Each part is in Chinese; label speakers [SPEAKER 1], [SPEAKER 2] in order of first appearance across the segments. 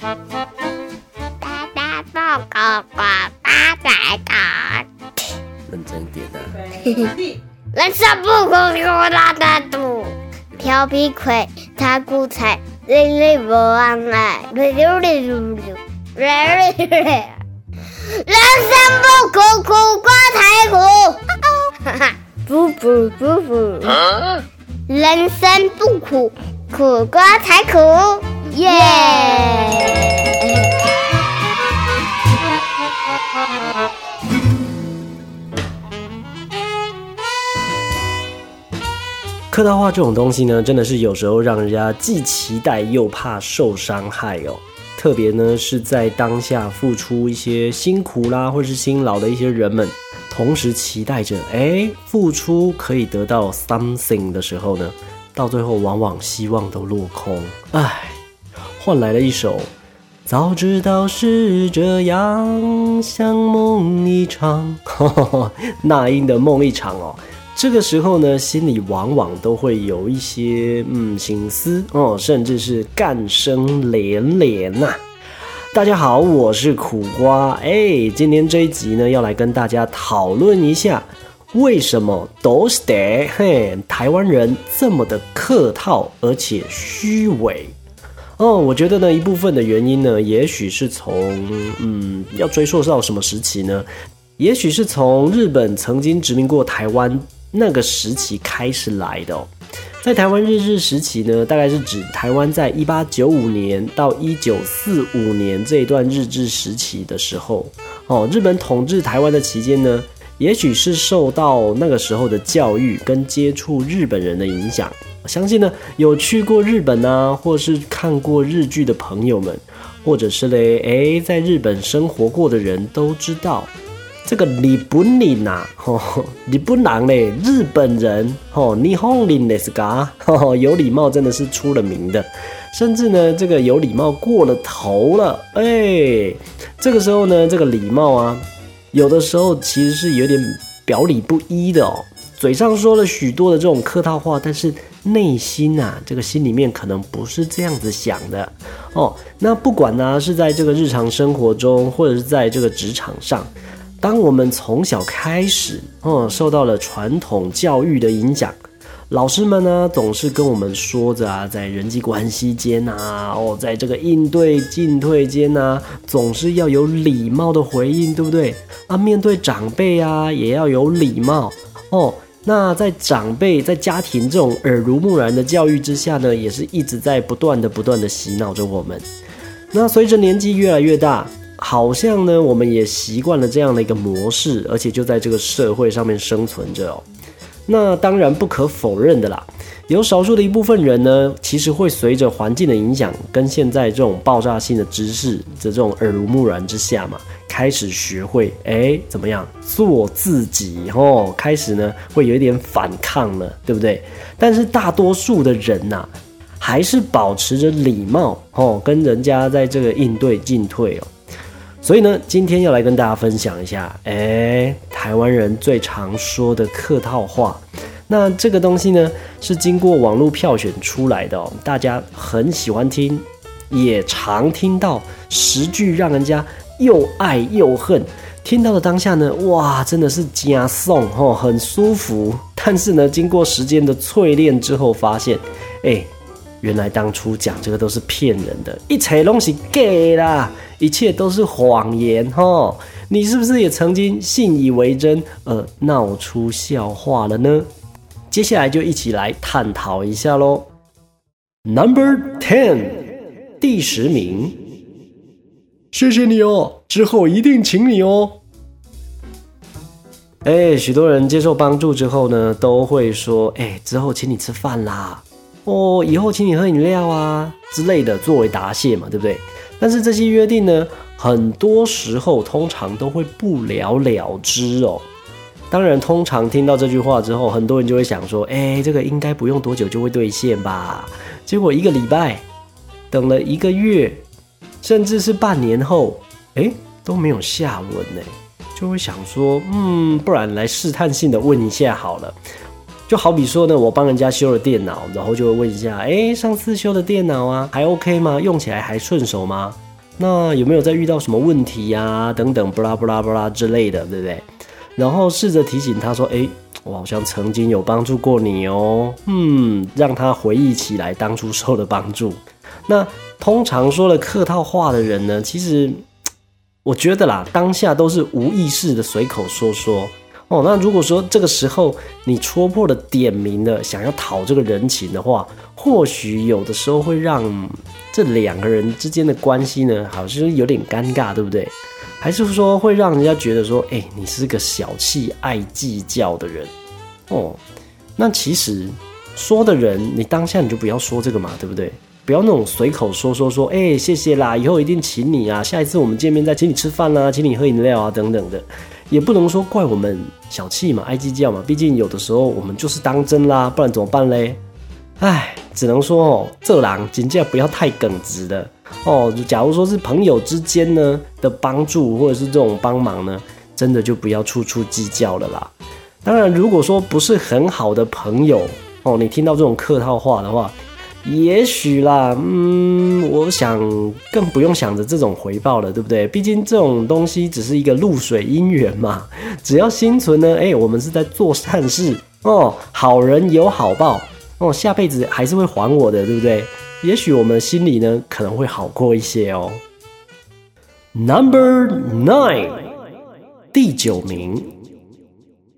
[SPEAKER 1] 大大报告呱大仔大，
[SPEAKER 2] 认真点啊！
[SPEAKER 1] 人生不苦苦大大肚，调皮鬼他骨彩，累累不忘爱，溜溜溜溜溜，溜溜溜。人生不苦苦瓜才苦，哈哈，不不不不，人生不苦苦瓜才苦，耶！
[SPEAKER 2] 客套话这种东西呢，真的是有时候让人家既期待又怕受伤害哦。特别呢是在当下付出一些辛苦啦，或是辛劳的一些人们，同时期待着哎付出可以得到 something 的时候呢，到最后往往希望都落空，唉，换来了一首。早知道是这样，像梦一场，那英的梦一场哦。这个时候呢，心里往往都会有一些嗯心思哦，甚至是干声连连呐。大家好，我是苦瓜，哎，今天这一集呢，要来跟大家讨论一下，为什么都是得嘿台湾人这么的客套而且虚伪哦？我觉得呢，一部分的原因呢，也许是从嗯，要追溯到什么时期呢？也许是从日本曾经殖民过台湾。那个时期开始来的哦，在台湾日治时期呢，大概是指台湾在一八九五年到一九四五年这一段日治时期的时候哦，日本统治台湾的期间呢，也许是受到那个时候的教育跟接触日本人的影响，相信呢有去过日本啊，或是看过日剧的朋友们，或者是嘞诶，在日本生活过的人都知道。这个日本人呐，吼，日本人嘞，日本人，吼，日本人的是噶，有礼貌真的是出了名的，甚至呢，这个有礼貌过了头了，哎，这个时候呢，这个礼貌啊，有的时候其实是有点表里不一的哦，嘴上说了许多的这种客套话，但是内心呐，这个心里面可能不是这样子想的哦。那不管呢，是在这个日常生活中，或者是在这个职场上。当我们从小开始，哦，受到了传统教育的影响，老师们呢总是跟我们说着啊，在人际关系间啊，哦，在这个应对进退间啊，总是要有礼貌的回应，对不对？啊，面对长辈啊，也要有礼貌哦。那在长辈在家庭这种耳濡目染的教育之下呢，也是一直在不断的、不断的洗脑着我们。那随着年纪越来越大。好像呢，我们也习惯了这样的一个模式，而且就在这个社会上面生存着哦。那当然不可否认的啦，有少数的一部分人呢，其实会随着环境的影响，跟现在这种爆炸性的知识的这种耳濡目染之下嘛，开始学会哎怎么样做自己哦，开始呢会有一点反抗了，对不对？但是大多数的人呐，还是保持着礼貌哦，跟人家在这个应对进退哦。所以呢，今天要来跟大家分享一下，哎，台湾人最常说的客套话。那这个东西呢，是经过网络票选出来的哦，大家很喜欢听，也常听到十句让人家又爱又恨。听到的当下呢，哇，真的是加送哦，很舒服。但是呢，经过时间的淬炼之后，发现，哎。原来当初讲这个都是骗人的，一切东西给啦，一切都是谎言哈！你是不是也曾经信以为真，而闹出笑话了呢？接下来就一起来探讨一下喽。Number ten，第十名，谢谢你哦，之后一定请你哦。哎，许多人接受帮助之后呢，都会说，哎，之后请你吃饭啦。哦，以后请你喝饮料啊之类的，作为答谢嘛，对不对？但是这些约定呢，很多时候通常都会不了了之哦。当然，通常听到这句话之后，很多人就会想说，哎，这个应该不用多久就会兑现吧？结果一个礼拜，等了一个月，甚至是半年后，哎，都没有下文呢，就会想说，嗯，不然来试探性的问一下好了。就好比说呢，我帮人家修了电脑，然后就会问一下，哎，上次修的电脑啊，还 OK 吗？用起来还顺手吗？那有没有再遇到什么问题呀？等等，布拉布拉布拉之类的，对不对？然后试着提醒他说：“哎，我好像曾经有帮助过你哦。”嗯，让他回忆起来当初受的帮助。那通常说了客套话的人呢，其实我觉得啦，当下都是无意识的随口说说。哦，那如果说这个时候你戳破了、点名的想要讨这个人情的话，或许有的时候会让这两个人之间的关系呢，好像有点尴尬，对不对？还是说会让人家觉得说，哎，你是个小气、爱计较的人哦？那其实说的人，你当下你就不要说这个嘛，对不对？不要那种随口说说说，哎，谢谢啦，以后一定请你啊，下一次我们见面再请你吃饭啦，请你喝饮料啊，等等的。也不能说怪我们小气嘛，爱计较嘛。毕竟有的时候我们就是当真啦，不然怎么办嘞？唉，只能说哦，这狼尽量不要太耿直的哦。假如说是朋友之间呢的帮助，或者是这种帮忙呢，真的就不要处处计较了啦。当然，如果说不是很好的朋友哦，你听到这种客套话的话。也许啦，嗯，我想更不用想着这种回报了，对不对？毕竟这种东西只是一个露水姻缘嘛，只要心存呢，哎，我们是在做善事哦，好人有好报哦，下辈子还是会还我的，对不对？也许我们心里呢可能会好过一些哦。Number nine，第九名，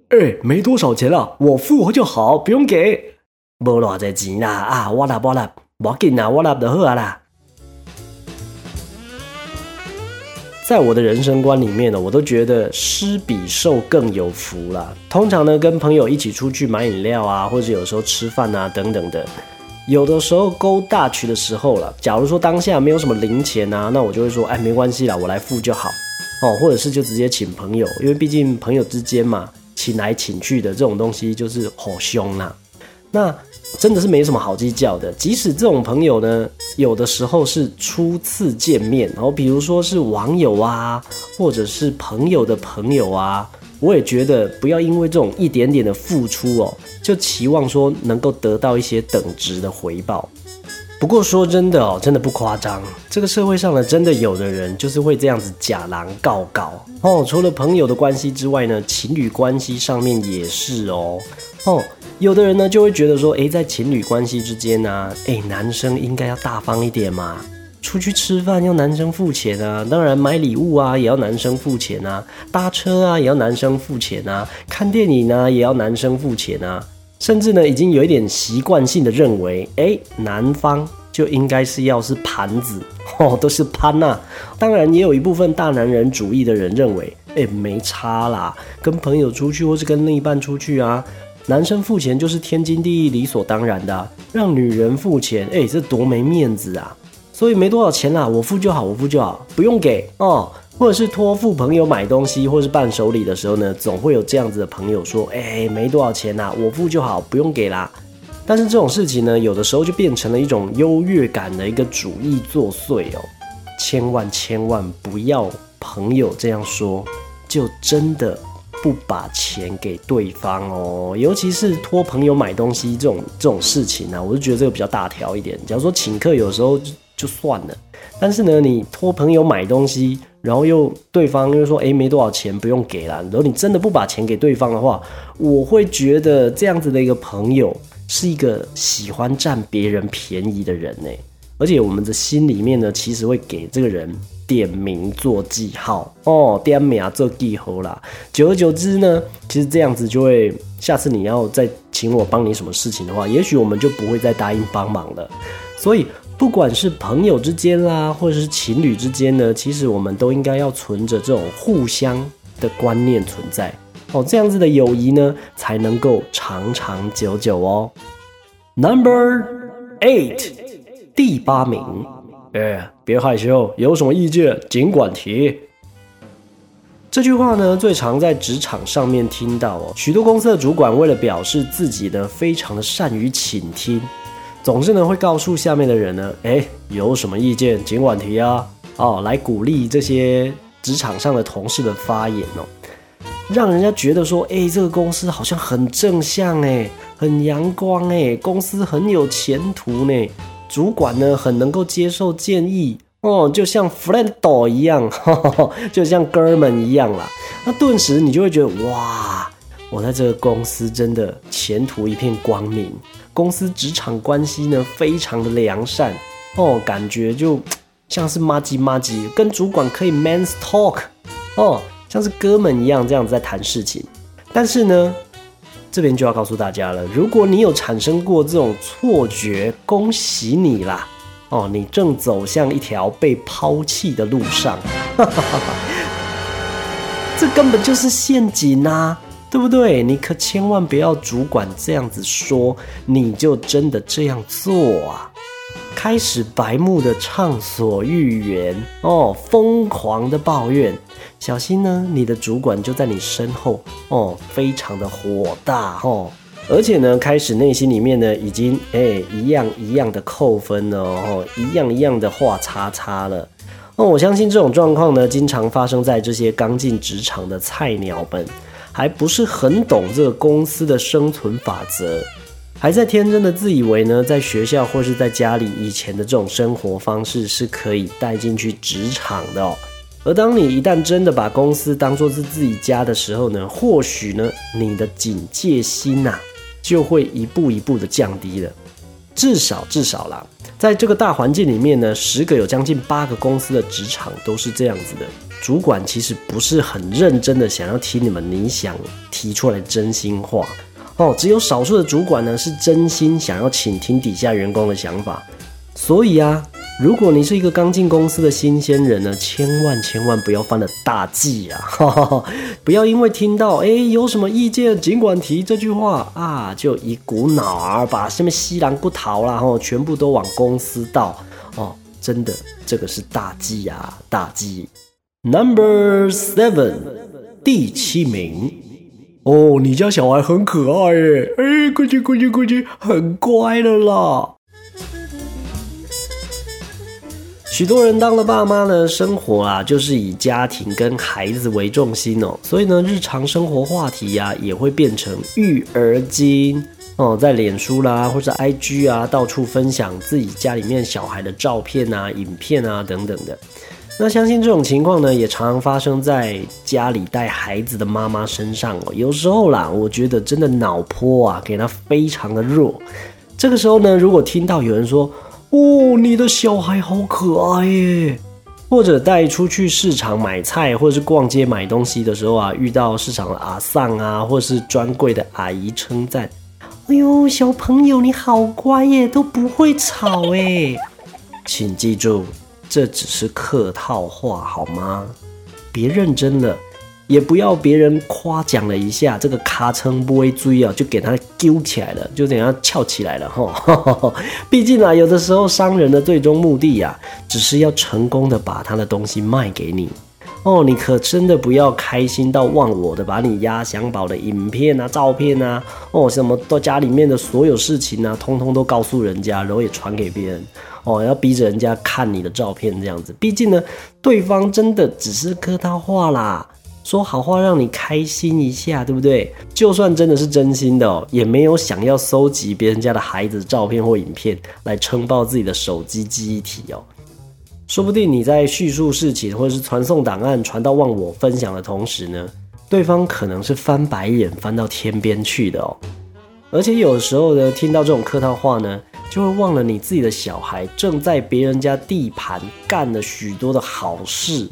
[SPEAKER 2] 哎，没多少钱了，我付就好，不用给。无偌济钱啦啊！我拿我拿，无紧啦，我拿就好啊啦。在我的人生观里面呢，我都觉得施比受更有福啦。通常呢，跟朋友一起出去买饮料啊，或者有时候吃饭啊等等的，有的时候勾大曲的时候了。假如说当下没有什么零钱啊，那我就会说，哎，没关系啦，我来付就好哦。或者是就直接请朋友，因为毕竟朋友之间嘛，请来请去的这种东西就是好凶啦。那真的是没什么好计较的。即使这种朋友呢，有的时候是初次见面，然后比如说是网友啊，或者是朋友的朋友啊，我也觉得不要因为这种一点点的付出哦，就期望说能够得到一些等值的回报。不过说真的哦，真的不夸张，这个社会上呢，真的有的人就是会这样子假狼告告哦。除了朋友的关系之外呢，情侣关系上面也是哦哦。有的人呢就会觉得说，诶，在情侣关系之间呢，诶，男生应该要大方一点嘛，出去吃饭要男生付钱啊，当然买礼物啊也要男生付钱啊，搭车啊也要男生付钱啊，看电影呢也要男生付钱啊，甚至呢已经有一点习惯性的认为，诶，男方就应该是要是盘子 哦，都是潘呐。当然也有一部分大男人主义的人认为，诶，没差啦，跟朋友出去或是跟另一半出去啊。男生付钱就是天经地义、理所当然的，让女人付钱，哎，这多没面子啊！所以没多少钱啦，我付就好，我付就好，不用给哦。或者是托付朋友买东西，或是伴手礼的时候呢，总会有这样子的朋友说，哎，没多少钱啦，我付就好，不用给啦。但是这种事情呢，有的时候就变成了一种优越感的一个主意作祟哦。千万千万不要朋友这样说，就真的。不把钱给对方哦，尤其是托朋友买东西这种这种事情呢，我就觉得这个比较大条一点。假如说请客，有时候就就算了，但是呢，你托朋友买东西，然后又对方又说，哎，没多少钱，不用给了。然后你真的不把钱给对方的话，我会觉得这样子的一个朋友是一个喜欢占别人便宜的人呢。而且我们的心里面呢，其实会给这个人。点名做记号哦，点名做记号啦。久而久之呢，其实这样子就会，下次你要再请我帮你什么事情的话，也许我们就不会再答应帮忙了。所以，不管是朋友之间啦，或者是情侣之间呢，其实我们都应该要存着这种互相的观念存在哦，这样子的友谊呢，才能够长长久久哦。Number eight，第八名。哎，别害羞，有什么意见尽管提。这句话呢，最常在职场上面听到哦。许多公司的主管为了表示自己呢非常的善于倾听，总是呢会告诉下面的人呢，哎，有什么意见尽管提啊，哦，来鼓励这些职场上的同事的发言哦，让人家觉得说，哎，这个公司好像很正向哎，很阳光哎，公司很有前途呢。主管呢很能够接受建议哦，就像 friend 一样，就像哥们一样啦。那顿时你就会觉得哇，我在这个公司真的前途一片光明，公司职场关系呢非常的良善哦，感觉就像是妈吉妈吉，跟主管可以 man's talk 哦，像是哥们一样这样子在谈事情。但是呢，这边就要告诉大家了，如果你有产生过这种错觉，恭喜你啦！哦，你正走向一条被抛弃的路上，这根本就是陷阱呐，对不对？你可千万不要主管这样子说，你就真的这样做啊！开始白目的畅所欲言哦，疯狂的抱怨，小心呢，你的主管就在你身后哦，非常的火大哦。而且呢，开始内心里面呢，已经哎一样一样的扣分了哦，一样一样的画叉叉了。哦，我相信这种状况呢，经常发生在这些刚进职场的菜鸟们，还不是很懂这个公司的生存法则，还在天真的自以为呢，在学校或是在家里以前的这种生活方式是可以带进去职场的哦。而当你一旦真的把公司当做是自己家的时候呢，或许呢，你的警戒心呐。就会一步一步的降低了，至少至少啦，在这个大环境里面呢，十个有将近八个公司的职场都是这样子的。主管其实不是很认真的想要听你们你想提出来真心话哦，只有少数的主管呢是真心想要倾听底下员工的想法，所以啊。如果你是一个刚进公司的新鲜人呢，千万千万不要犯了大忌啊！不要因为听到哎有什么意见尽管提这句话啊，就一股脑儿把下面西兰不逃啦，吼，全部都往公司倒哦！真的，这个是大忌啊，大忌。Number seven，第七名哦，你家小孩很可爱耶，哎，过去过去过去，很乖的啦。许多人当了爸妈呢，生活啊就是以家庭跟孩子为重心哦，所以呢，日常生活话题呀也会变成育儿经哦，在脸书啦或者 IG 啊到处分享自己家里面小孩的照片啊、影片啊等等的。那相信这种情况呢，也常常发生在家里带孩子的妈妈身上哦。有时候啦，我觉得真的脑波啊给他非常的弱。这个时候呢，如果听到有人说，哦，你的小孩好可爱耶！或者带出去市场买菜，或者是逛街买东西的时候啊，遇到市场的阿桑啊，或是专柜的阿姨称赞：“哎呦，小朋友你好乖耶，都不会吵哎。”请记住，这只是客套话好吗？别认真了。也不要别人夸奖了一下这个咔称不会追啊，就给他揪起来了，就等下翘起来了哈。毕竟啊，有的时候商人的最终目的呀，只是要成功的把他的东西卖给你哦。你可真的不要开心到忘我的，把你压箱宝的影片啊、照片啊，哦，什么到家里面的所有事情啊，通通都告诉人家，然后也传给别人哦，要逼着人家看你的照片这样子。毕竟呢，对方真的只是客套话啦。说好话让你开心一下，对不对？就算真的是真心的哦，也没有想要搜集别人家的孩子照片或影片来撑爆自己的手机记忆体哦。说不定你在叙述事情或者是传送档案传到忘我分享的同时呢，对方可能是翻白眼翻到天边去的哦。而且有时候呢，听到这种客套话呢，就会忘了你自己的小孩正在别人家地盘干了许多的好事，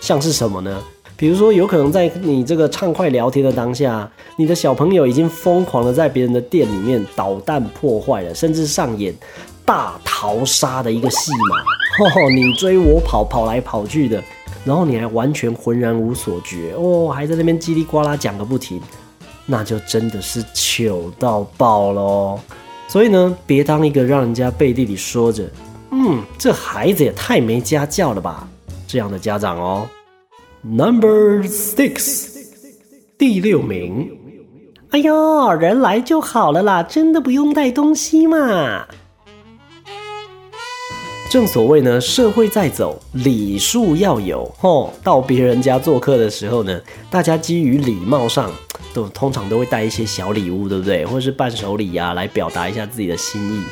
[SPEAKER 2] 像是什么呢？比如说，有可能在你这个畅快聊天的当下，你的小朋友已经疯狂的在别人的店里面捣蛋破坏了，甚至上演大逃杀的一个戏码。哦，你追我跑，跑来跑去的，然后你还完全浑然无所觉哦，还在那边叽里呱啦讲个不停，那就真的是糗到爆喽。所以呢，别当一个让人家背地里说着“嗯，这孩子也太没家教了吧”这样的家长哦。Number six，第六名。哎呦，人来就好了啦，真的不用带东西嘛。正所谓呢，社会在走，礼数要有。吼，到别人家做客的时候呢，大家基于礼貌上，都通常都会带一些小礼物，对不对？或者是伴手礼啊，来表达一下自己的心意。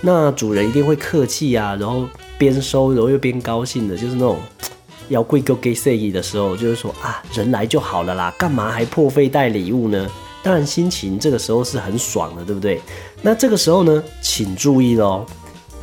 [SPEAKER 2] 那主人一定会客气啊，然后边收然后又边高兴的，就是那种要贵够给 say 的时候，就是说啊，人来就好了啦，干嘛还破费带礼物呢？当然心情这个时候是很爽的，对不对？那这个时候呢，请注意喽，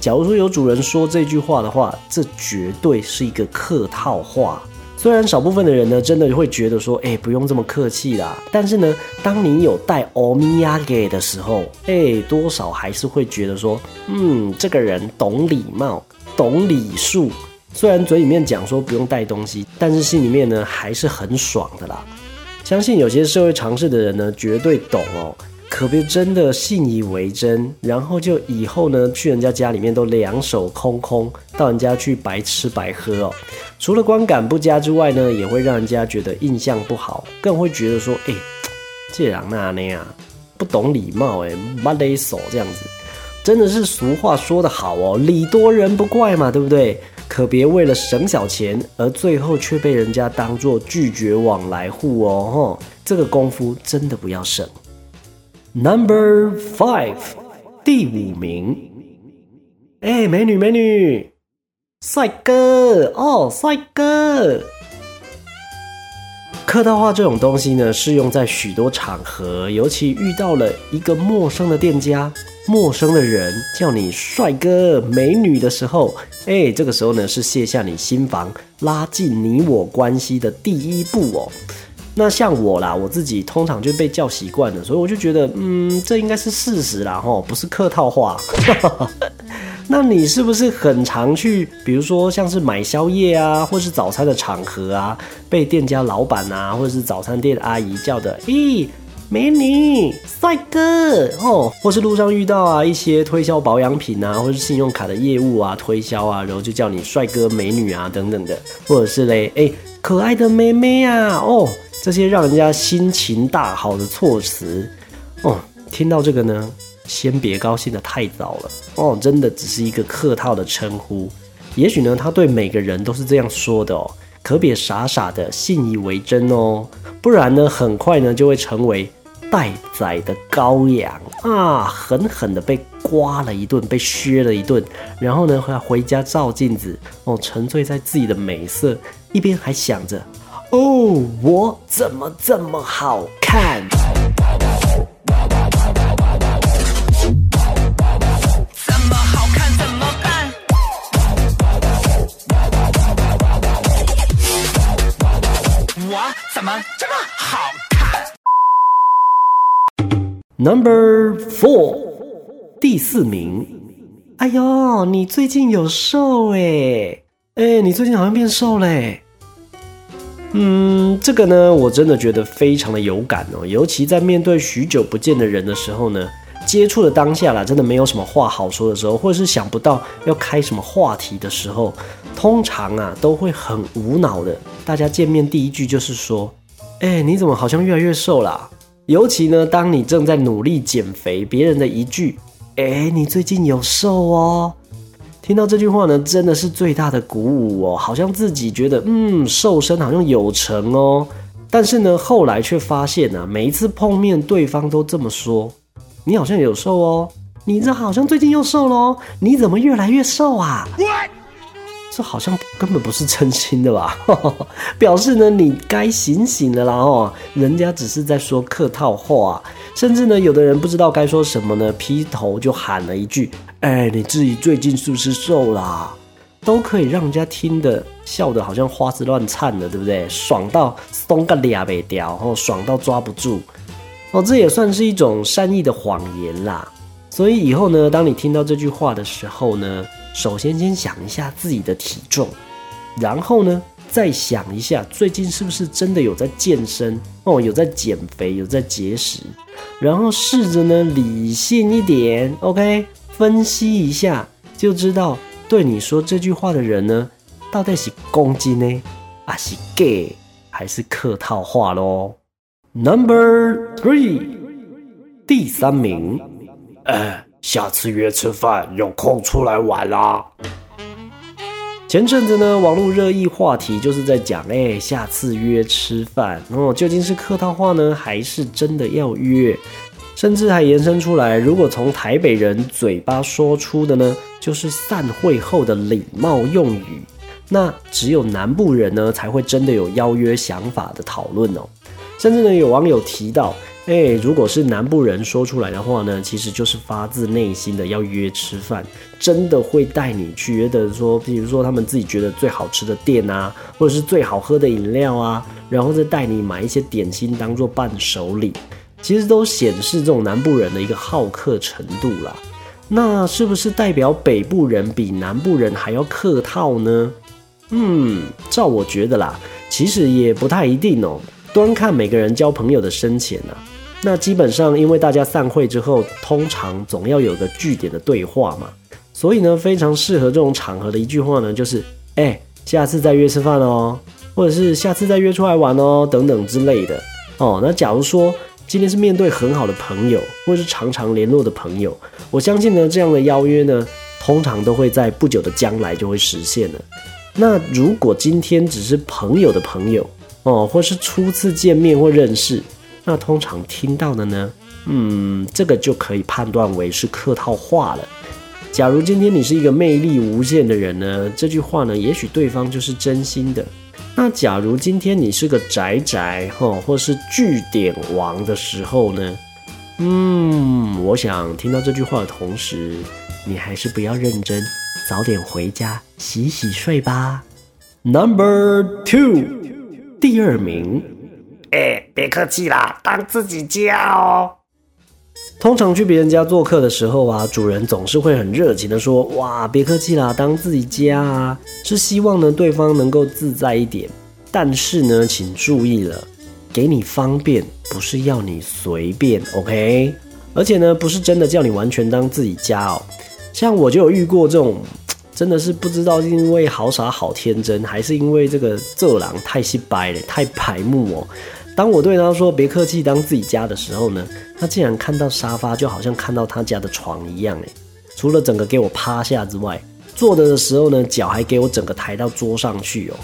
[SPEAKER 2] 假如说有主人说这句话的话，这绝对是一个客套话。虽然少部分的人呢，真的会觉得说，哎，不用这么客气啦。但是呢，当你有带欧米亚给的时候，哎，多少还是会觉得说，嗯，这个人懂礼貌，懂礼数。虽然嘴里面讲说不用带东西，但是心里面呢，还是很爽的啦。相信有些社会常识的人呢，绝对懂哦。可别真的信以为真，然后就以后呢去人家家里面都两手空空，到人家去白吃白喝哦。除了观感不佳之外呢，也会让人家觉得印象不好，更会觉得说，哎，这人那那样不懂礼貌，哎，没得手这样子，真的是俗话说得好哦，礼多人不怪嘛，对不对？可别为了省小钱，而最后却被人家当做拒绝往来户哦，吼，这个功夫真的不要省。Number five，第五名。哎，美女美女，帅哥哦，帅哥。客套话这种东西呢，适用在许多场合，尤其遇到了一个陌生的店家、陌生的人叫你帅哥、美女的时候，哎，这个时候呢，是卸下你心防、拉近你我关系的第一步哦。那像我啦，我自己通常就被叫习惯了，所以我就觉得，嗯，这应该是事实啦，吼，不是客套话。那你是不是很常去，比如说像是买宵夜啊，或是早餐的场合啊，被店家老板啊，或者是早餐店阿姨叫的，咦，美女、帅哥哦，或是路上遇到啊一些推销保养品啊，或是信用卡的业务啊，推销啊，然后就叫你帅哥、美女啊等等的，或者是嘞，哎，可爱的妹妹啊，哦。这些让人家心情大好的措辞，哦，听到这个呢，先别高兴的太早了。哦，真的只是一个客套的称呼，也许呢，他对每个人都是这样说的哦，可别傻傻的信以为真哦，不然呢，很快呢就会成为待宰的羔羊。啊，狠狠的被刮了一顿，被削了一顿，然后呢，回回家照镜子哦，沉醉在自己的美色，一边还想着。哦，我怎么这么好看？怎么好看怎么办？我怎么这么好看？Number four，第四名。哎呦，你最近有瘦哎哎，你最近好像变瘦嘞。嗯，这个呢，我真的觉得非常的有感哦，尤其在面对许久不见的人的时候呢，接触的当下啦，真的没有什么话好说的时候，或者是想不到要开什么话题的时候，通常啊都会很无脑的。大家见面第一句就是说：“哎，你怎么好像越来越瘦啦？”尤其呢，当你正在努力减肥，别人的一句：“哎，你最近有瘦哦。”听到这句话呢，真的是最大的鼓舞哦，好像自己觉得嗯瘦身好像有成哦，但是呢后来却发现呢，每一次碰面对方都这么说，你好像有瘦哦，你这好像最近又瘦喽，你怎么越来越瘦啊？这好像根本不是真心的吧？表示呢你该醒醒的啦哦，人家只是在说客套话。甚至呢，有的人不知道该说什么呢，劈头就喊了一句：“哎，你自己最近是不是瘦啦？”都可以让人家听得笑得好像花枝乱颤的，对不对？爽到松个俩北掉，哦，爽到抓不住，哦，这也算是一种善意的谎言啦。所以以后呢，当你听到这句话的时候呢，首先先想一下自己的体重，然后呢。再想一下，最近是不是真的有在健身哦？有在减肥，有在节食，然后试着呢理性一点，OK，分析一下，就知道对你说这句话的人呢，到底是攻击呢，还是 gay，还是客套话喽？Number three，第三名，哎，下次约吃饭，有空出来玩啦。前阵子呢，网络热议话题就是在讲，哎，下次约吃饭哦，究竟是客套话呢，还是真的要约？甚至还延伸出来，如果从台北人嘴巴说出的呢，就是散会后的礼貌用语，那只有南部人呢才会真的有邀约想法的讨论哦。甚至呢，有网友提到，哎，如果是南部人说出来的话呢，其实就是发自内心的要约吃饭，真的会带你去，约的说，比如说他们自己觉得最好吃的店啊，或者是最好喝的饮料啊，然后再带你买一些点心当做伴手礼，其实都显示这种南部人的一个好客程度啦。那是不是代表北部人比南部人还要客套呢？嗯，照我觉得啦，其实也不太一定哦。端看每个人交朋友的深浅呐，那基本上因为大家散会之后，通常总要有个据点的对话嘛，所以呢，非常适合这种场合的一句话呢，就是哎，下次再约吃饭哦，或者是下次再约出来玩哦，等等之类的哦。那假如说今天是面对很好的朋友，或是常常联络的朋友，我相信呢，这样的邀约呢，通常都会在不久的将来就会实现了。那如果今天只是朋友的朋友，哦，或是初次见面或认识，那通常听到的呢，嗯，这个就可以判断为是客套话了。假如今天你是一个魅力无限的人呢，这句话呢，也许对方就是真心的。那假如今天你是个宅宅哈，或是据点王的时候呢，嗯，我想听到这句话的同时，你还是不要认真，早点回家洗洗睡吧。Number two。第二名，
[SPEAKER 3] 哎，别客气啦，当自己家哦。
[SPEAKER 2] 通常去别人家做客的时候啊，主人总是会很热情的说：“哇，别客气啦，当自己家啊。”是希望呢对方能够自在一点。但是呢，请注意了，给你方便不是要你随便，OK？而且呢，不是真的叫你完全当自己家哦。像我就有遇过这种。真的是不知道，因为好傻好天真，还是因为这个色狼太稀白了，太白目哦。当我对他说别客气，当自己家的时候呢，他竟然看到沙发就好像看到他家的床一样哎。除了整个给我趴下之外，坐着的时候呢，脚还给我整个抬到桌上去哦。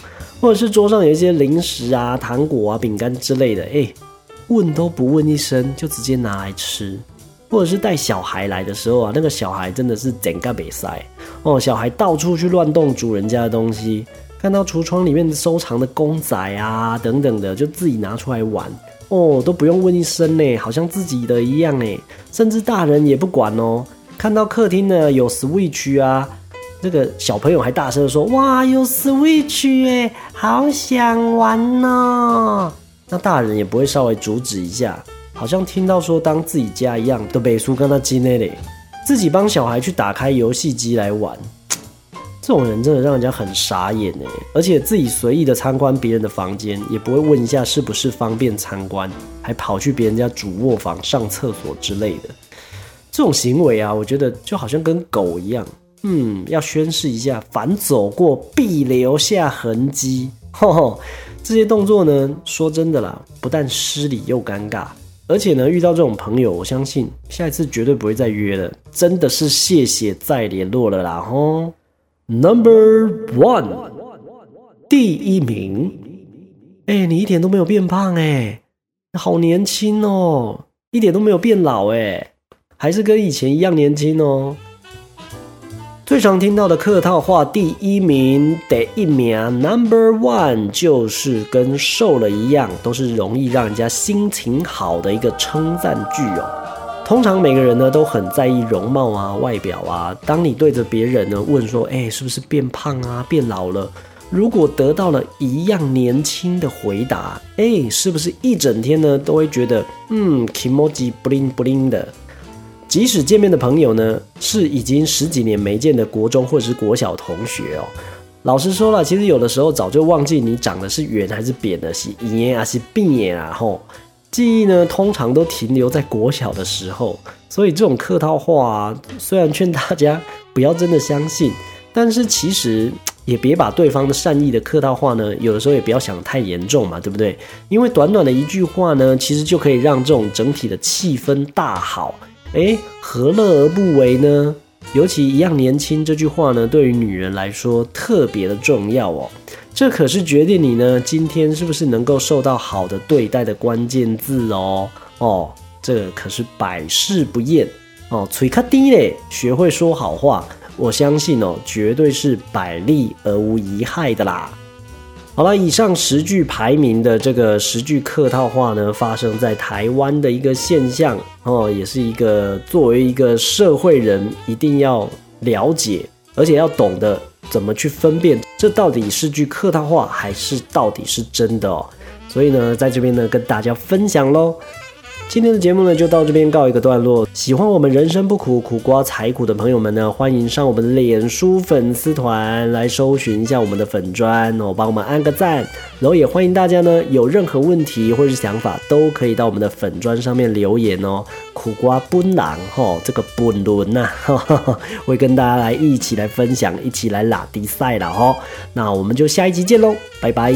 [SPEAKER 2] 或者是桌上有一些零食啊、糖果啊、饼干之类的，哎，问都不问一声就直接拿来吃。或者是带小孩来的时候啊，那个小孩真的是整个比赛哦，小孩到处去乱动主人家的东西，看到橱窗里面收藏的公仔啊等等的，就自己拿出来玩哦，都不用问一声呢，好像自己的一样呢，甚至大人也不管哦，看到客厅呢有 Switch 啊，那个小朋友还大声说：“哇，有 Switch 哎，好想玩呢。”那大人也不会稍微阻止一下。好像听到说当自己家一样，都被叔跟他机内嘞，自己帮小孩去打开游戏机来玩，这种人真的让人家很傻眼呢。而且自己随意的参观别人的房间，也不会问一下是不是方便参观，还跑去别人家主卧房上厕所之类的，这种行为啊，我觉得就好像跟狗一样，嗯，要宣誓一下，凡走过必留下痕迹。吼吼，这些动作呢，说真的啦，不但失礼又尴尬。而且呢，遇到这种朋友，我相信下一次绝对不会再约了。真的是谢谢再联络了啦吼。Number one，第一名。哎，你一点都没有变胖哎，好年轻哦，一点都没有变老哎，还是跟以前一样年轻哦。最常听到的客套话，第一名得一名，Number One 就是跟瘦了一样，都是容易让人家心情好的一个称赞句哦。通常每个人呢都很在意容貌啊、外表啊。当你对着别人呢问说：“哎，是不是变胖啊、变老了？”如果得到了一样年轻的回答，哎，是不是一整天呢都会觉得嗯，Kimoji bling bling 的？即使见面的朋友呢是已经十几年没见的国中或者是国小同学哦，老实说了，其实有的时候早就忘记你长得是圆还是扁的，是圆还是扁啊？吼，记忆呢通常都停留在国小的时候，所以这种客套话虽然劝大家不要真的相信，但是其实也别把对方的善意的客套话呢，有的时候也不要想太严重嘛，对不对？因为短短的一句话呢，其实就可以让这种整体的气氛大好。哎，何乐而不为呢？尤其一样年轻这句话呢，对于女人来说特别的重要哦。这可是决定你呢今天是不是能够受到好的对待的关键字哦。哦，这个可是百试不厌哦。嘴卡低嘞，学会说好话，我相信哦，绝对是百利而无一害的啦。好了，以上十句排名的这个十句客套话呢，发生在台湾的一个现象哦，也是一个作为一个社会人一定要了解，而且要懂得怎么去分辨，这到底是句客套话，还是到底是真的哦。所以呢，在这边呢，跟大家分享喽。今天的节目呢，就到这边告一个段落。喜欢我们人生不苦苦瓜才苦的朋友们呢，欢迎上我们的脸书粉丝团来搜寻一下我们的粉砖哦，帮我们按个赞。然后也欢迎大家呢，有任何问题或者是想法，都可以到我们的粉砖上面留言哦。苦瓜奔狼哈，这个奔轮呐，会跟大家来一起来分享，一起来拉迪赛了哈。那我们就下一集见喽，拜拜。